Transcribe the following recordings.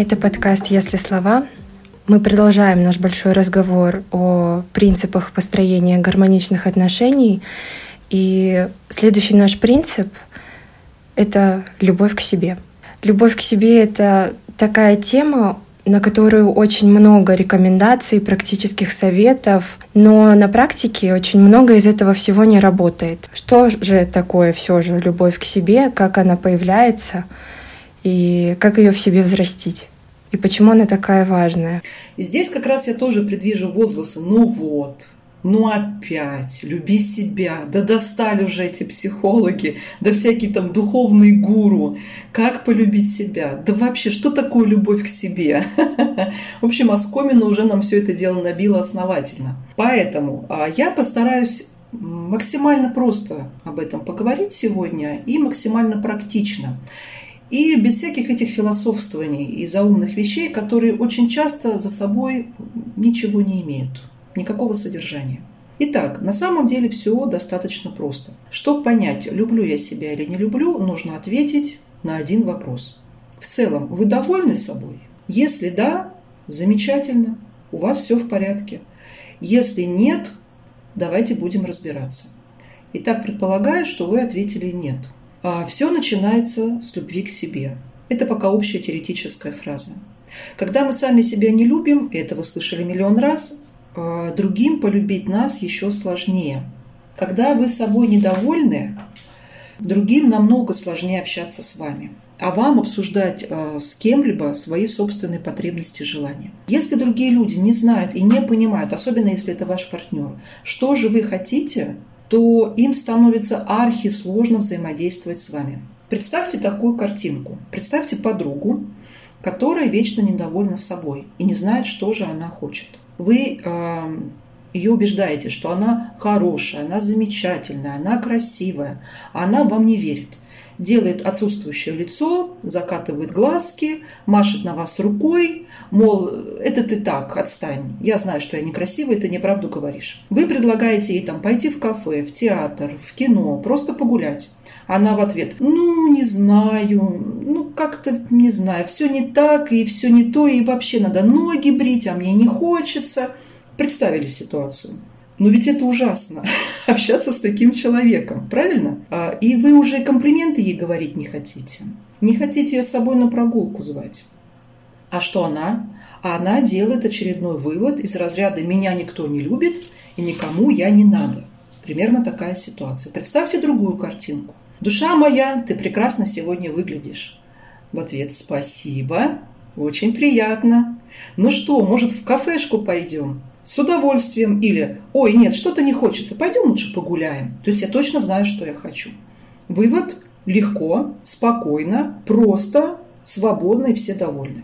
Это подкаст «Если слова». Мы продолжаем наш большой разговор о принципах построения гармоничных отношений. И следующий наш принцип — это любовь к себе. Любовь к себе — это такая тема, на которую очень много рекомендаций, практических советов, но на практике очень много из этого всего не работает. Что же такое все же любовь к себе, как она появляется и как ее в себе взрастить? И почему она такая важная? И здесь как раз я тоже предвижу возгласы «ну вот», ну опять, люби себя, да достали уже эти психологи, да всякие там духовные гуру. Как полюбить себя? Да вообще, что такое любовь к себе? В общем, Оскомина уже нам все это дело набило основательно. Поэтому а, я постараюсь максимально просто об этом поговорить сегодня и максимально практично. И без всяких этих философствований и заумных вещей, которые очень часто за собой ничего не имеют никакого содержания. Итак, на самом деле все достаточно просто. Чтобы понять, люблю я себя или не люблю, нужно ответить на один вопрос. В целом, вы довольны собой? Если да, замечательно, у вас все в порядке. Если нет, давайте будем разбираться. Итак, предполагаю, что вы ответили нет. А все начинается с любви к себе. Это пока общая теоретическая фраза. Когда мы сами себя не любим, и это вы слышали миллион раз, а, другим полюбить нас еще сложнее. Когда вы собой недовольны, другим намного сложнее общаться с вами а вам обсуждать э, с кем-либо свои собственные потребности и желания. Если другие люди не знают и не понимают, особенно если это ваш партнер, что же вы хотите, то им становится архи сложно взаимодействовать с вами. Представьте такую картинку. Представьте подругу, которая вечно недовольна собой и не знает, что же она хочет вы ее убеждаете, что она хорошая, она замечательная, она красивая, а она вам не верит. Делает отсутствующее лицо, закатывает глазки, машет на вас рукой, мол, это ты так, отстань, я знаю, что я некрасивая, ты неправду говоришь. Вы предлагаете ей там пойти в кафе, в театр, в кино, просто погулять. Она в ответ, ну, не знаю, ну, как-то, не знаю, все не так, и все не то, и вообще надо ноги брить, а мне не хочется. Представили ситуацию. Но ведь это ужасно, общаться с таким человеком, правильно? А, и вы уже комплименты ей говорить не хотите. Не хотите ее с собой на прогулку звать. А что она? А она делает очередной вывод из разряда «меня никто не любит и никому я не надо». Примерно такая ситуация. Представьте другую картинку. «Душа моя, ты прекрасно сегодня выглядишь». В ответ «Спасибо, очень приятно». «Ну что, может, в кафешку пойдем?» С удовольствием. Или «Ой, нет, что-то не хочется, пойдем лучше погуляем». То есть я точно знаю, что я хочу. Вывод – легко, спокойно, просто, свободно и все довольны.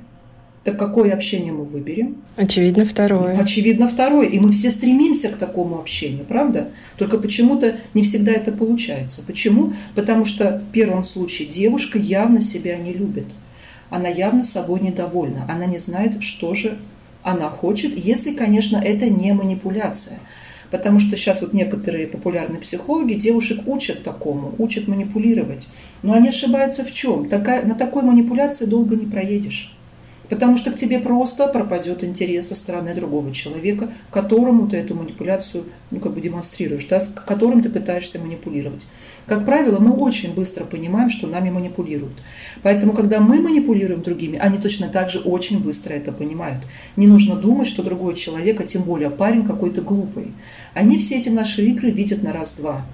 Так какое общение мы выберем? Очевидно, второе. Очевидно, второе. И мы все стремимся к такому общению, правда? Только почему-то не всегда это получается. Почему? Потому что в первом случае девушка явно себя не любит. Она явно собой недовольна. Она не знает, что же она хочет, если, конечно, это не манипуляция. Потому что сейчас вот некоторые популярные психологи девушек учат такому, учат манипулировать. Но они ошибаются в чем? Такая, на такой манипуляции долго не проедешь. Потому что к тебе просто пропадет интерес со стороны другого человека, которому ты эту манипуляцию ну, как бы демонстрируешь, да, с которым ты пытаешься манипулировать. Как правило, мы очень быстро понимаем, что нами манипулируют. Поэтому, когда мы манипулируем другими, они точно так же очень быстро это понимают. Не нужно думать, что другой человек, а тем более парень какой-то глупый. Они все эти наши игры видят на раз-два.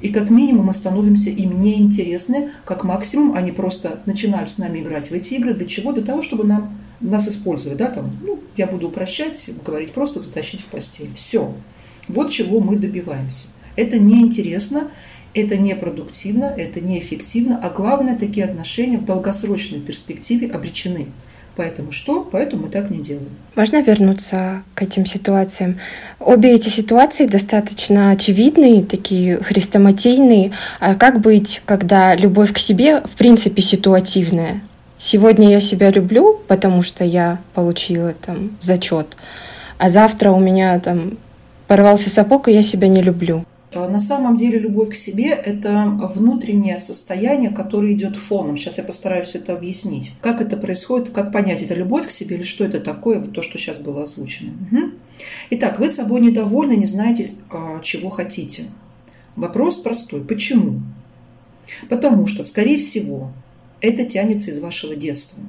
И как минимум мы становимся им неинтересны, как максимум они просто начинают с нами играть в эти игры. Для чего? Для того, чтобы нам, нас использовать. Да? Там, ну, я буду упрощать, говорить просто затащить в постель. Все. Вот чего мы добиваемся. Это неинтересно, это непродуктивно, это неэффективно, а главное, такие отношения в долгосрочной перспективе обречены. Поэтому что? Поэтому мы так не делаем. Можно вернуться к этим ситуациям? Обе эти ситуации достаточно очевидные, такие хрестоматийные. А как быть, когда любовь к себе в принципе ситуативная? Сегодня я себя люблю, потому что я получила там зачет, а завтра у меня там порвался сапог, и я себя не люблю. А на самом деле любовь к себе – это внутреннее состояние, которое идет фоном. Сейчас я постараюсь это объяснить. Как это происходит, как понять, это любовь к себе или что это такое, вот то, что сейчас было озвучено. Угу. Итак, вы собой недовольны, не знаете, а, чего хотите. Вопрос простой. Почему? Потому что, скорее всего, это тянется из вашего детства.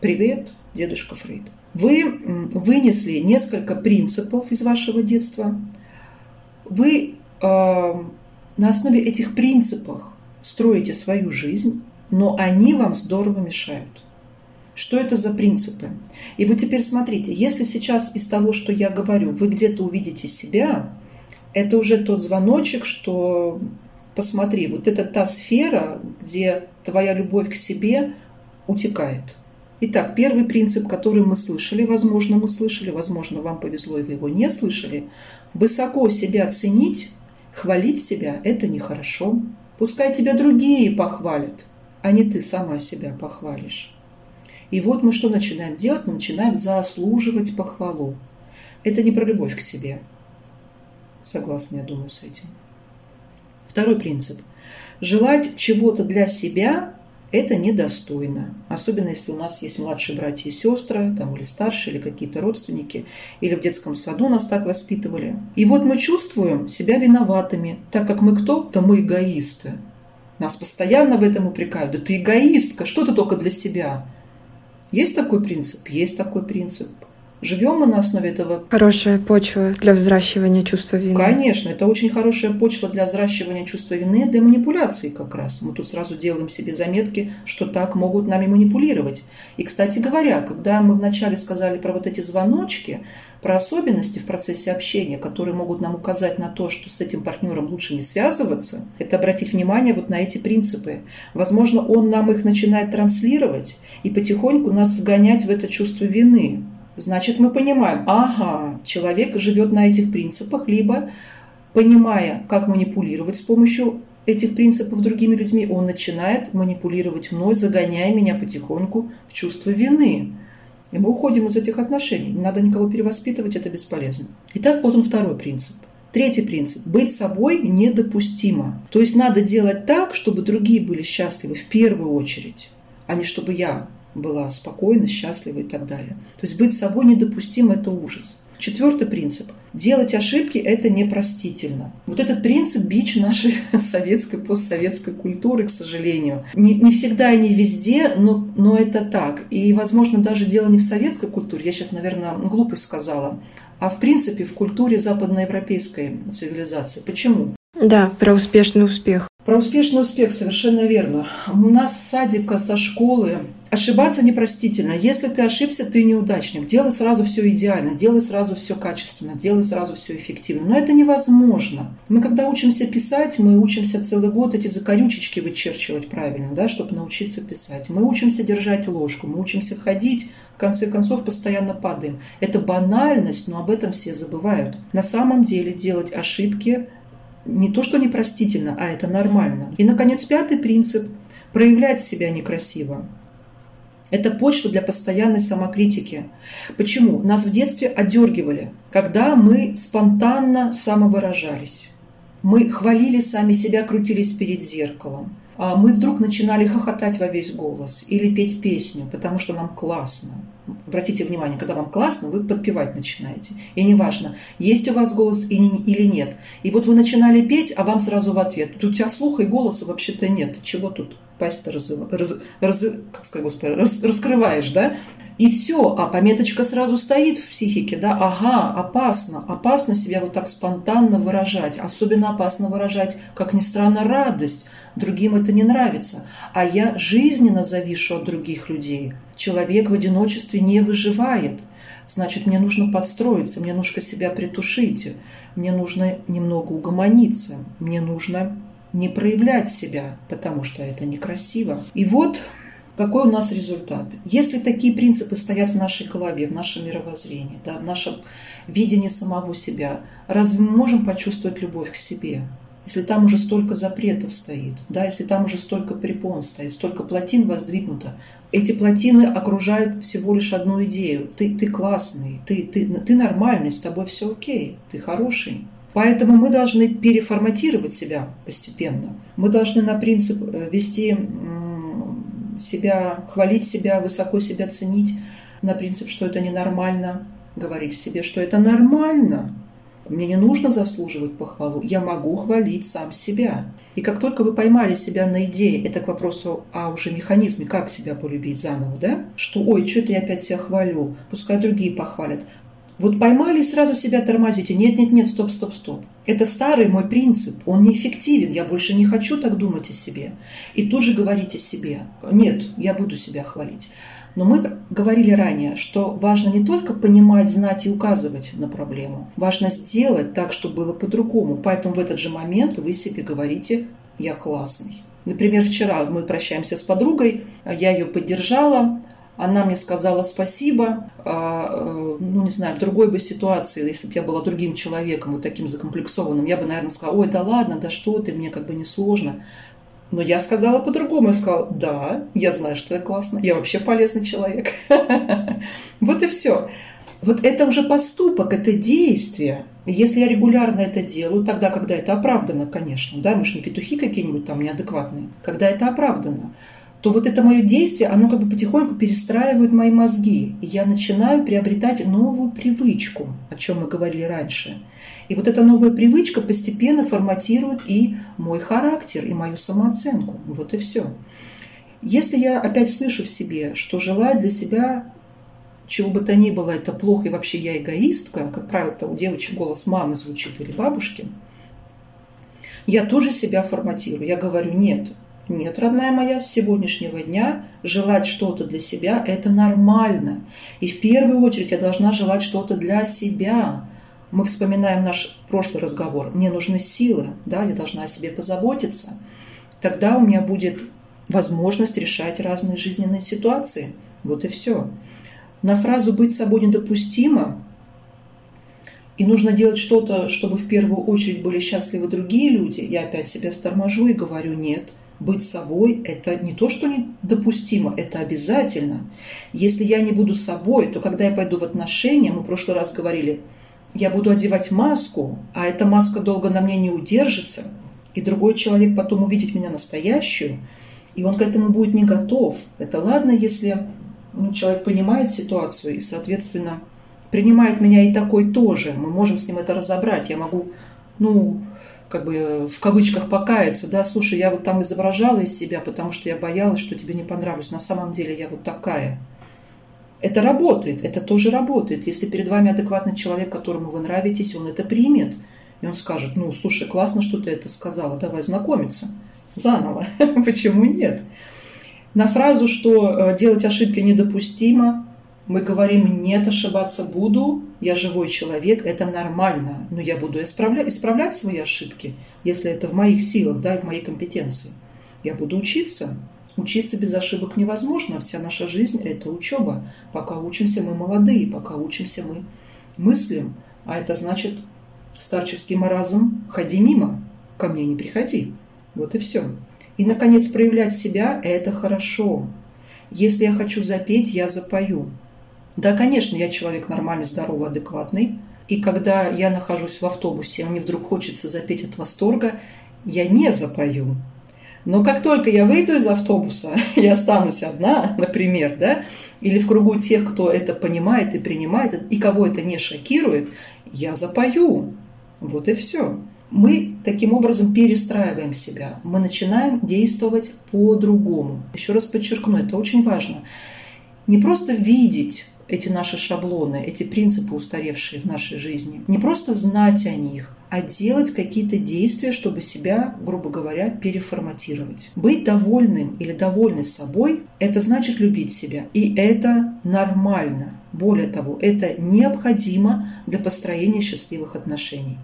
Привет, дедушка Фрейд. Вы вынесли несколько принципов из вашего детства. Вы э, на основе этих принципов строите свою жизнь, но они вам здорово мешают. Что это за принципы? И вот теперь смотрите, если сейчас из того, что я говорю, вы где-то увидите себя, это уже тот звоночек, что посмотри, вот это та сфера, где твоя любовь к себе утекает. Итак, первый принцип, который мы слышали, возможно, мы слышали, возможно, вам повезло, и вы его не слышали. Высоко себя ценить, хвалить себя – это нехорошо. Пускай тебя другие похвалят, а не ты сама себя похвалишь. И вот мы что начинаем делать? Мы начинаем заслуживать похвалу. Это не про любовь к себе. Согласна, я думаю, с этим. Второй принцип. Желать чего-то для себя – это недостойно. Особенно, если у нас есть младшие братья и сестры, там, или старшие, или какие-то родственники, или в детском саду нас так воспитывали. И вот мы чувствуем себя виноватыми, так как мы кто? Да мы эгоисты. Нас постоянно в этом упрекают. Да ты эгоистка, что ты только для себя? Есть такой принцип? Есть такой принцип. Живем мы на основе этого. Хорошая почва для взращивания чувства вины. Конечно, это очень хорошая почва для взращивания чувства вины, для манипуляции как раз. Мы тут сразу делаем себе заметки, что так могут нами манипулировать. И, кстати говоря, когда мы вначале сказали про вот эти звоночки, про особенности в процессе общения, которые могут нам указать на то, что с этим партнером лучше не связываться, это обратить внимание вот на эти принципы. Возможно, он нам их начинает транслировать и потихоньку нас вгонять в это чувство вины. Значит, мы понимаем, ага, человек живет на этих принципах, либо понимая, как манипулировать с помощью этих принципов другими людьми, он начинает манипулировать мной, загоняя меня потихоньку в чувство вины. И мы уходим из этих отношений. Не надо никого перевоспитывать, это бесполезно. Итак, вот он второй принцип. Третий принцип. Быть собой недопустимо. То есть надо делать так, чтобы другие были счастливы в первую очередь, а не чтобы я была спокойна, счастлива и так далее. То есть быть собой недопустимо – это ужас. Четвертый принцип. Делать ошибки – это непростительно. Вот этот принцип – бич нашей советской, постсоветской культуры, к сожалению. Не, не всегда и не везде, но, но это так. И, возможно, даже дело не в советской культуре, я сейчас, наверное, глупость сказала, а в принципе в культуре западноевропейской цивилизации. Почему? Да, про успешный успех. Про успешный успех, совершенно верно. У нас с садика, со школы Ошибаться непростительно. Если ты ошибся, ты неудачник. Делай сразу все идеально, делай сразу все качественно, делай сразу все эффективно. Но это невозможно. Мы когда учимся писать, мы учимся целый год эти закорючечки вычерчивать правильно, да, чтобы научиться писать. Мы учимся держать ложку, мы учимся ходить, в конце концов постоянно падаем. Это банальность, но об этом все забывают. На самом деле делать ошибки не то, что непростительно, а это нормально. И, наконец, пятый принцип – проявлять себя некрасиво. Это почва для постоянной самокритики. Почему? Нас в детстве одергивали, когда мы спонтанно самовыражались. Мы хвалили сами себя, крутились перед зеркалом. А мы вдруг начинали хохотать во весь голос или петь песню, потому что нам классно. Обратите внимание, когда вам классно, вы подпевать начинаете. И неважно, есть у вас голос или нет. И вот вы начинали петь, а вам сразу в ответ. Тут у тебя слуха и голоса вообще-то нет. Чего тут пасть-то раз, раз, раз, как сказать, господи, раз, раскрываешь, да? И все, а пометочка сразу стоит в психике, да, ага, опасно, опасно себя вот так спонтанно выражать, особенно опасно выражать, как ни странно, радость, другим это не нравится, а я жизненно завишу от других людей, человек в одиночестве не выживает, значит, мне нужно подстроиться, мне нужно себя притушить, мне нужно немного угомониться, мне нужно не проявлять себя, потому что это некрасиво. И вот какой у нас результат. Если такие принципы стоят в нашей голове, в нашем мировоззрении, да, в нашем видении самого себя, разве мы можем почувствовать любовь к себе? Если там уже столько запретов стоит, да, если там уже столько препон стоит, столько плотин воздвигнуто, эти плотины окружают всего лишь одну идею. Ты, ты классный, ты, ты, ты нормальный, с тобой все окей, ты хороший. Поэтому мы должны переформатировать себя постепенно. Мы должны на принцип э, вести себя, хвалить себя, высоко себя ценить, на принцип, что это ненормально, говорить в себе, что это нормально. Мне не нужно заслуживать похвалу, я могу хвалить сам себя. И как только вы поймали себя на идее, это к вопросу о уже механизме, как себя полюбить заново, да? Что, ой, что-то я опять себя хвалю, пускай другие похвалят. Вот поймали и сразу себя тормозите. Нет, нет, нет, стоп, стоп, стоп. Это старый мой принцип, он неэффективен, я больше не хочу так думать о себе. И тут же говорите себе, нет, я буду себя хвалить. Но мы говорили ранее, что важно не только понимать, знать и указывать на проблему, важно сделать так, чтобы было по-другому. Поэтому в этот же момент вы себе говорите «я классный». Например, вчера мы прощаемся с подругой, я ее поддержала, она мне сказала спасибо. А, э, ну, не знаю, в другой бы ситуации, если бы я была другим человеком, вот таким закомплексованным, я бы, наверное, сказала, ой, да ладно, да что ты, мне как бы не сложно. Но я сказала по-другому. Я сказала, да, я знаю, что я классно, я вообще полезный человек. Вот и все. Вот это уже поступок, это действие. Если я регулярно это делаю, тогда, когда это оправдано, конечно, да, мы же не петухи какие-нибудь там неадекватные, когда это оправдано, то вот это мое действие, оно как бы потихоньку перестраивает мои мозги. И я начинаю приобретать новую привычку, о чем мы говорили раньше – и вот эта новая привычка постепенно форматирует и мой характер, и мою самооценку. Вот и все. Если я опять слышу в себе, что желаю для себя чего бы то ни было, это плохо, и вообще я эгоистка, как правило, у девочек голос мамы звучит или бабушки, я тоже себя форматирую. Я говорю, нет, нет, родная моя, с сегодняшнего дня желать что-то для себя – это нормально. И в первую очередь я должна желать что-то для себя мы вспоминаем наш прошлый разговор, мне нужны силы, да, я должна о себе позаботиться, тогда у меня будет возможность решать разные жизненные ситуации. Вот и все. На фразу «быть собой недопустимо» и нужно делать что-то, чтобы в первую очередь были счастливы другие люди, я опять себя сторможу и говорю «нет». Быть собой – это не то, что недопустимо, это обязательно. Если я не буду собой, то когда я пойду в отношения, мы в прошлый раз говорили – я буду одевать маску, а эта маска долго на мне не удержится, и другой человек потом увидит меня настоящую, и он к этому будет не готов. Это ладно, если ну, человек понимает ситуацию и, соответственно, принимает меня и такой тоже. Мы можем с ним это разобрать. Я могу, ну, как бы в кавычках покаяться, да, слушай, я вот там изображала из себя, потому что я боялась, что тебе не понравлюсь. На самом деле я вот такая – это работает, это тоже работает. Если перед вами адекватный человек, которому вы нравитесь, он это примет. И он скажет, ну, слушай, классно, что ты это сказала, давай знакомиться заново. Почему нет? На фразу, что э, делать ошибки недопустимо, мы говорим, нет, ошибаться буду, я живой человек, это нормально, но я буду исправлять, исправлять свои ошибки, если это в моих силах, да, и в моей компетенции. Я буду учиться, Учиться без ошибок невозможно. Вся наша жизнь – это учеба. Пока учимся, мы молодые, пока учимся, мы мыслим. А это значит, старческий маразм – ходи мимо, ко мне не приходи. Вот и все. И, наконец, проявлять себя – это хорошо. Если я хочу запеть, я запою. Да, конечно, я человек нормальный, здоровый, адекватный. И когда я нахожусь в автобусе, и мне вдруг хочется запеть от восторга, я не запою. Но как только я выйду из автобуса и останусь одна, например, да, или в кругу тех, кто это понимает и принимает, и кого это не шокирует, я запою. Вот и все. Мы таким образом перестраиваем себя. Мы начинаем действовать по-другому. Еще раз подчеркну, это очень важно. Не просто видеть эти наши шаблоны, эти принципы, устаревшие в нашей жизни. Не просто знать о них, а делать какие-то действия, чтобы себя, грубо говоря, переформатировать. Быть довольным или довольной собой – это значит любить себя. И это нормально. Более того, это необходимо для построения счастливых отношений.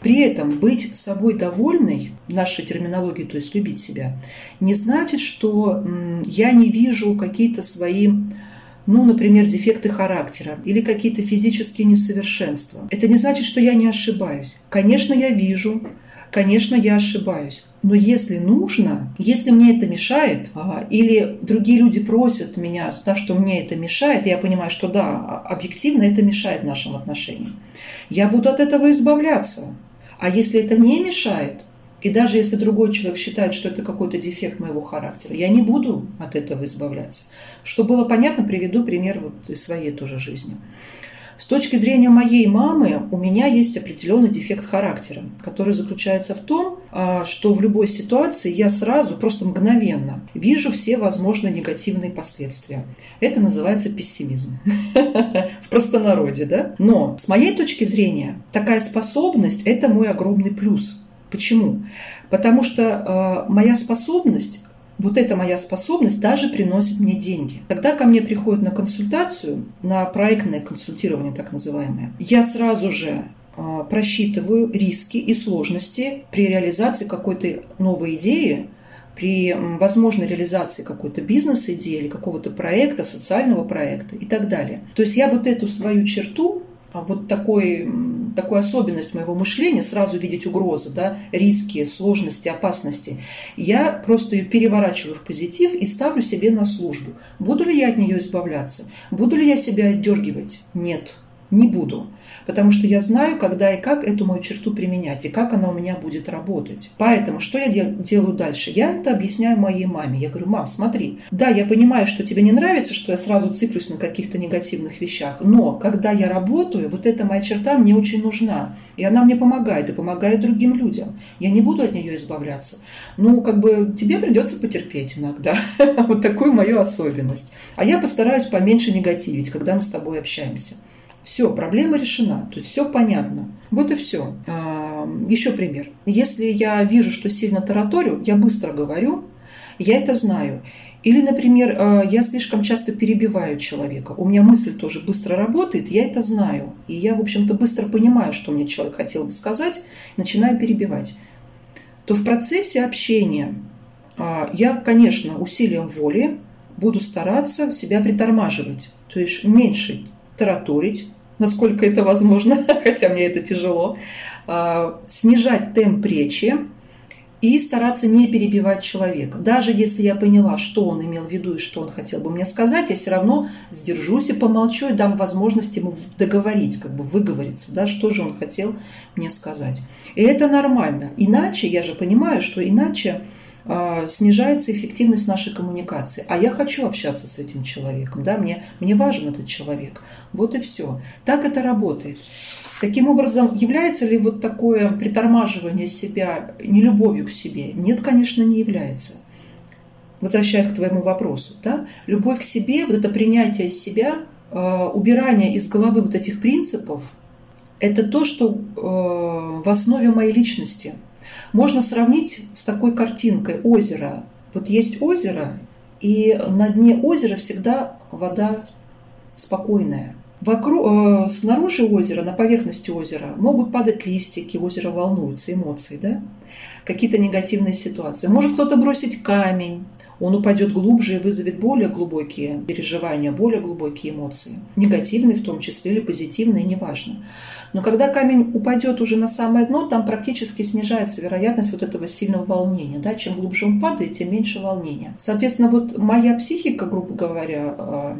При этом быть собой довольной, в нашей терминологии, то есть любить себя, не значит, что я не вижу какие-то свои ну, например, дефекты характера или какие-то физические несовершенства. Это не значит, что я не ошибаюсь. Конечно, я вижу, конечно, я ошибаюсь. Но если нужно, если мне это мешает, а, или другие люди просят меня, да, что мне это мешает, я понимаю, что да, объективно это мешает нашим отношениям, я буду от этого избавляться. А если это не мешает, и даже если другой человек считает, что это какой-то дефект моего характера, я не буду от этого избавляться. Чтобы было понятно, приведу пример вот из своей тоже жизни. С точки зрения моей мамы у меня есть определенный дефект характера, который заключается в том, а, что в любой ситуации я сразу, просто мгновенно вижу все возможные негативные последствия. Это называется пессимизм. В простонародье, да? Но с моей точки зрения такая способность – это мой огромный плюс. Почему? Потому что э, моя способность вот эта моя способность даже приносит мне деньги. Когда ко мне приходят на консультацию, на проектное консультирование так называемое, я сразу же э, просчитываю риски и сложности при реализации какой-то новой идеи, при возможной реализации какой-то бизнес-идеи или какого-то проекта, социального проекта и так далее. То есть я вот эту свою черту а вот такой, такую особенность моего мышления, сразу видеть угрозы, да, риски, сложности, опасности, я просто ее переворачиваю в позитив и ставлю себе на службу. Буду ли я от нее избавляться? Буду ли я себя отдергивать? Нет, не буду потому что я знаю, когда и как эту мою черту применять, и как она у меня будет работать. Поэтому что я дел- делаю дальше? Я это объясняю моей маме. Я говорю, мам, смотри, да, я понимаю, что тебе не нравится, что я сразу циклюсь на каких-то негативных вещах, но когда я работаю, вот эта моя черта мне очень нужна, и она мне помогает, и помогает другим людям. Я не буду от нее избавляться. Ну, как бы тебе придется потерпеть иногда. Вот такую мою особенность. А я постараюсь поменьше негативить, когда мы с тобой общаемся. Все, проблема решена, то есть все понятно. Вот и все. А, еще пример. Если я вижу, что сильно тараторю, я быстро говорю, я это знаю. Или, например, а, я слишком часто перебиваю человека. У меня мысль тоже быстро работает, я это знаю. И я, в общем-то, быстро понимаю, что мне человек хотел бы сказать, начинаю перебивать. То в процессе общения а, я, конечно, усилием воли буду стараться себя притормаживать. То есть меньше тараторить, насколько это возможно, хотя мне это тяжело, а, снижать темп речи и стараться не перебивать человека. Даже если я поняла, что он имел в виду и что он хотел бы мне сказать, я все равно сдержусь и помолчу и дам возможность ему договорить, как бы выговориться, да, что же он хотел мне сказать. И это нормально. Иначе, я же понимаю, что иначе снижается эффективность нашей коммуникации. А я хочу общаться с этим человеком, да, мне, мне важен этот человек. Вот и все. Так это работает. Таким образом, является ли вот такое притормаживание себя нелюбовью к себе? Нет, конечно, не является. Возвращаясь к твоему вопросу, да, любовь к себе, вот это принятие себя, э, убирание из головы вот этих принципов, это то, что э, в основе моей личности – можно сравнить с такой картинкой озера. Вот есть озеро, и на дне озера всегда вода спокойная. Вокруг, э, снаружи озера, на поверхности озера могут падать листики, озеро волнуется, эмоции, да? какие-то негативные ситуации. Может кто-то бросить камень, он упадет глубже и вызовет более глубокие переживания, более глубокие эмоции. Негативные в том числе или позитивные, неважно. Но когда камень упадет уже на самое дно, там практически снижается вероятность вот этого сильного волнения. Да? Чем глубже он падает, тем меньше волнения. Соответственно, вот моя психика, грубо говоря, а,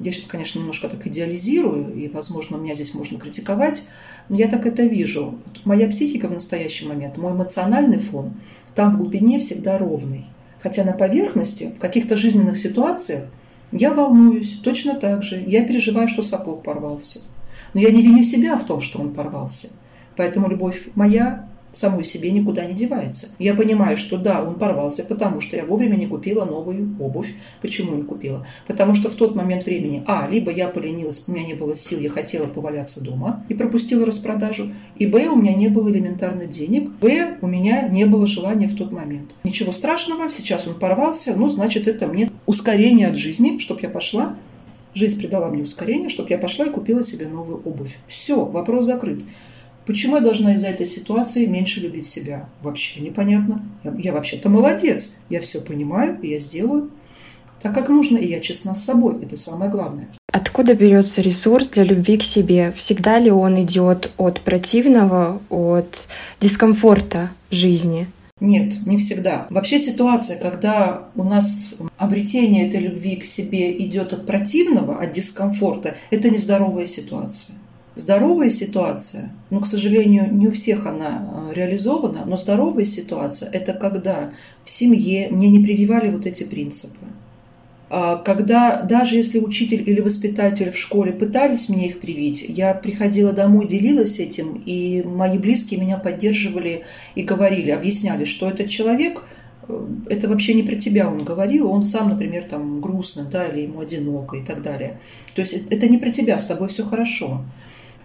я сейчас, конечно, немножко так идеализирую, и, возможно, меня здесь можно критиковать, но я так это вижу. Вот моя психика в настоящий момент, мой эмоциональный фон, там в глубине всегда ровный. Хотя на поверхности, в каких-то жизненных ситуациях, я волнуюсь точно так же. Я переживаю, что сапог порвался. Но я не виню себя в том, что он порвался. Поэтому любовь моя самой себе никуда не девается. Я понимаю, что да, он порвался, потому что я вовремя не купила новую обувь. Почему не купила? Потому что в тот момент времени, а, либо я поленилась, у меня не было сил, я хотела поваляться дома и пропустила распродажу, и б, у меня не было элементарно денег, в, у меня не было желания в тот момент. Ничего страшного, сейчас он порвался, ну, значит, это мне ускорение от жизни, чтобы я пошла Жизнь придала мне ускорение, чтобы я пошла и купила себе новую обувь. Все, вопрос закрыт. Почему я должна из-за этой ситуации меньше любить себя? Вообще непонятно. Я, я вообще-то молодец. Я все понимаю, и я сделаю так, как нужно, и я честна с собой. Это самое главное. Откуда берется ресурс для любви к себе? Всегда ли он идет от противного, от дискомфорта жизни? Нет, не всегда. Вообще ситуация, когда у нас обретение этой любви к себе идет от противного, от дискомфорта, это нездоровая ситуация. Здоровая ситуация, ну, к сожалению, не у всех она э, реализована, но здоровая ситуация – это когда в семье мне не прививали вот эти принципы. А когда даже если учитель или воспитатель в школе пытались мне их привить, я приходила домой, делилась этим, и мои близкие меня поддерживали и говорили, объясняли, что этот человек э, это вообще не про тебя он говорил, он сам, например, там грустно, да, или ему одиноко и так далее. То есть это не про тебя, с тобой все хорошо.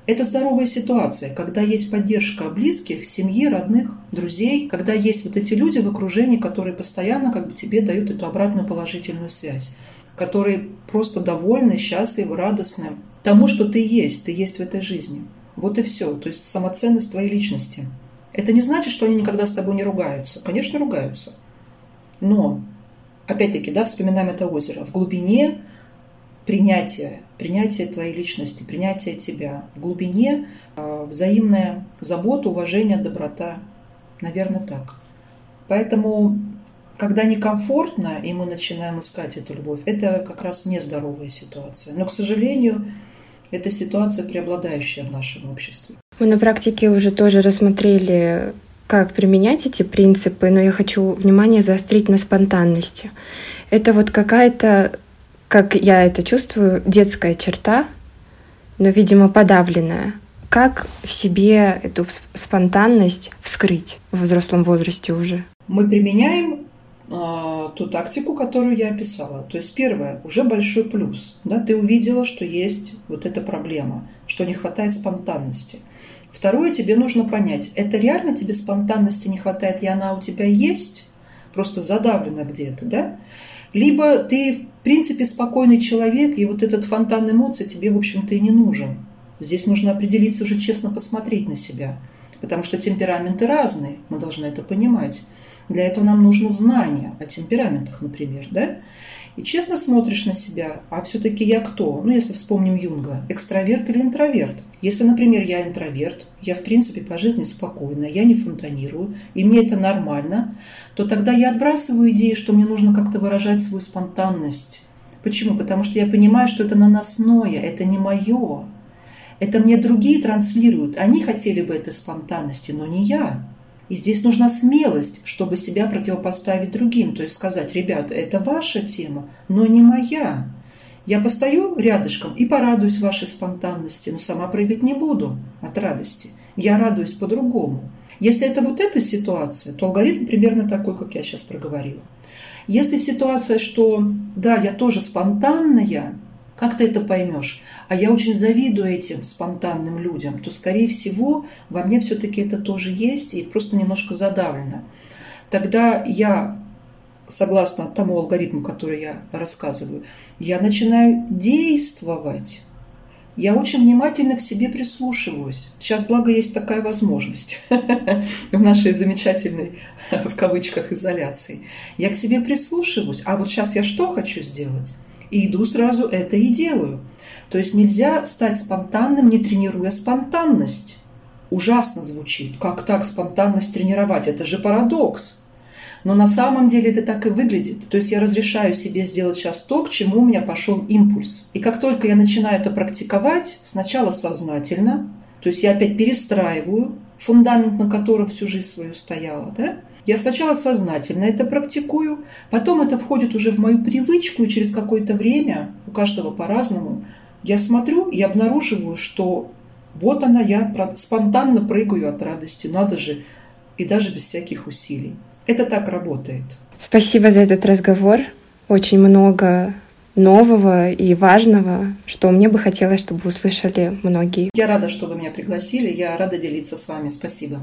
Это здоровая ситуация, когда есть поддержка близких, семьи, родных, друзей, когда есть вот эти люди в окружении, которые постоянно как бы тебе дают эту обратную положительную связь, которые просто довольны, счастливы, радостны тому, что ты есть, ты есть в этой жизни. Вот и все. То есть самоценность твоей личности. Это не значит, что они никогда с тобой не ругаются. Конечно, ругаются. Но, опять-таки, да, вспоминаем это озеро. В глубине принятие, принятие твоей личности, принятие тебя. В глубине э, взаимная забота, уважение, доброта. Наверное, так. Поэтому, когда некомфортно, и мы начинаем искать эту любовь, это как раз нездоровая ситуация. Но, к сожалению, это ситуация, преобладающая в нашем обществе. Мы на практике уже тоже рассмотрели, как применять эти принципы, но я хочу внимание заострить на спонтанности. Это вот какая-то как я это чувствую, детская черта, но, видимо, подавленная. Как в себе эту спонтанность вскрыть в взрослом возрасте уже? Мы применяем э, ту тактику, которую я описала. То есть первое, уже большой плюс. Да, ты увидела, что есть вот эта проблема, что не хватает спонтанности. Второе, тебе нужно понять, это реально тебе спонтанности не хватает, и она у тебя есть, просто задавлена где-то, да? Либо ты, в принципе, спокойный человек, и вот этот фонтан эмоций тебе, в общем-то, и не нужен. Здесь нужно определиться, уже честно посмотреть на себя. Потому что темпераменты разные, мы должны это понимать. Для этого нам нужно знание о темпераментах, например, да? И честно смотришь на себя, а все-таки я кто? Ну, если вспомним Юнга, экстраверт или интроверт? Если, например, я интроверт, я, в принципе, по жизни спокойна, я не фонтанирую, и мне это нормально, то тогда я отбрасываю идею, что мне нужно как-то выражать свою спонтанность. Почему? Потому что я понимаю, что это наносное, это не мое. Это мне другие транслируют. Они хотели бы этой спонтанности, но не я. И здесь нужна смелость, чтобы себя противопоставить другим. То есть сказать, ребята, это ваша тема, но не моя. Я постою рядышком и порадуюсь вашей спонтанности, но сама проявить не буду от радости. Я радуюсь по-другому. Если это вот эта ситуация, то алгоритм примерно такой, как я сейчас проговорила. Если ситуация, что да, я тоже спонтанная, как ты это поймешь? А я очень завидую этим спонтанным людям, то, скорее всего, во мне все-таки это тоже есть и просто немножко задавлено. Тогда я, согласно тому алгоритму, который я рассказываю, я начинаю действовать я очень внимательно к себе прислушиваюсь. Сейчас, благо, есть такая возможность в нашей замечательной, в кавычках, изоляции. Я к себе прислушиваюсь. А вот сейчас я что хочу сделать? И иду сразу это и делаю. То есть нельзя стать спонтанным, не тренируя спонтанность. Ужасно звучит. Как так спонтанность тренировать? Это же парадокс. Но на самом деле это так и выглядит. То есть я разрешаю себе сделать сейчас то, к чему у меня пошел импульс. И как только я начинаю это практиковать, сначала сознательно, то есть я опять перестраиваю фундамент, на котором всю жизнь свою стояла, да? Я сначала сознательно это практикую, потом это входит уже в мою привычку, и через какое-то время, у каждого по-разному, я смотрю и обнаруживаю, что вот она, я спонтанно прыгаю от радости, надо же, и даже без всяких усилий. Это так работает. Спасибо за этот разговор. Очень много нового и важного, что мне бы хотелось, чтобы услышали многие. Я рада, что вы меня пригласили. Я рада делиться с вами. Спасибо.